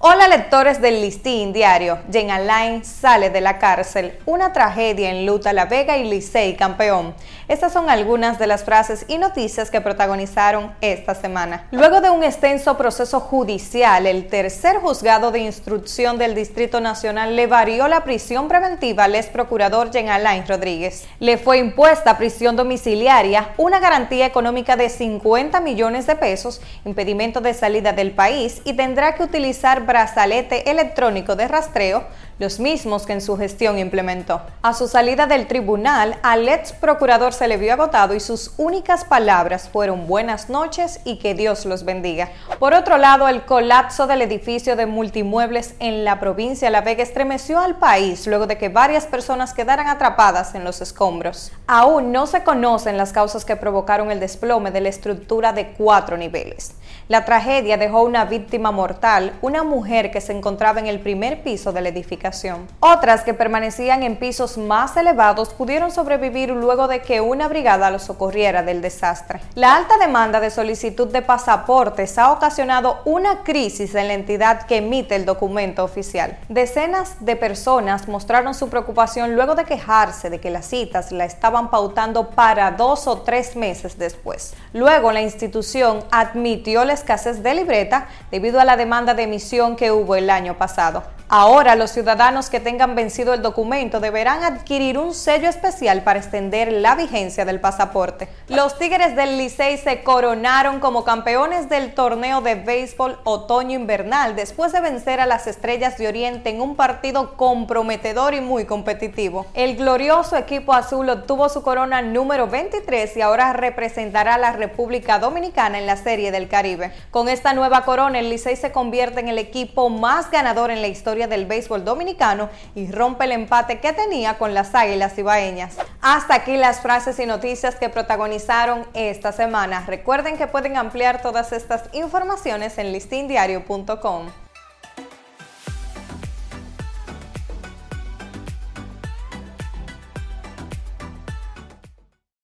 Hola lectores del Listín Diario. Jen Alain sale de la cárcel. Una tragedia en Luta La Vega y Licey campeón. Estas son algunas de las frases y noticias que protagonizaron esta semana. Luego de un extenso proceso judicial, el tercer juzgado de instrucción del Distrito Nacional le varió la prisión preventiva al ex procurador Jen Alain Rodríguez. Le fue impuesta prisión domiciliaria, una garantía económica de 50 millones de pesos, impedimento de salida del país y tendrá que utilizar brazalete electrónico de rastreo, los mismos que en su gestión implementó. A su salida del tribunal, al ex procurador se le vio agotado y sus únicas palabras fueron buenas noches y que Dios los bendiga. Por otro lado, el colapso del edificio de multimuebles en la provincia de La Vega estremeció al país luego de que varias personas quedaran atrapadas en los escombros. Aún no se conocen las causas que provocaron el desplome de la estructura de cuatro niveles. La tragedia dejó una víctima mortal, una mujer que se encontraba en el primer piso de la. Otras que permanecían en pisos más elevados pudieron sobrevivir luego de que una brigada los socorriera del desastre. La alta demanda de solicitud de pasaportes ha ocasionado una crisis en la entidad que emite el documento oficial. Decenas de personas mostraron su preocupación luego de quejarse de que las citas la estaban pautando para dos o tres meses después. Luego la institución admitió la escasez de libreta debido a la demanda de emisión que hubo el año pasado. Ahora los ciudadanos que tengan vencido el documento deberán adquirir un sello especial para extender la vigencia del pasaporte. Los Tigres del Licey se coronaron como campeones del torneo de béisbol otoño-invernal después de vencer a las Estrellas de Oriente en un partido comprometedor y muy competitivo. El glorioso equipo azul obtuvo su corona número 23 y ahora representará a la República Dominicana en la Serie del Caribe. Con esta nueva corona, el Licey se convierte en el equipo más ganador en la del béisbol dominicano y rompe el empate que tenía con las Águilas Ibaeñas. Hasta aquí las frases y noticias que protagonizaron esta semana. Recuerden que pueden ampliar todas estas informaciones en listindiario.com.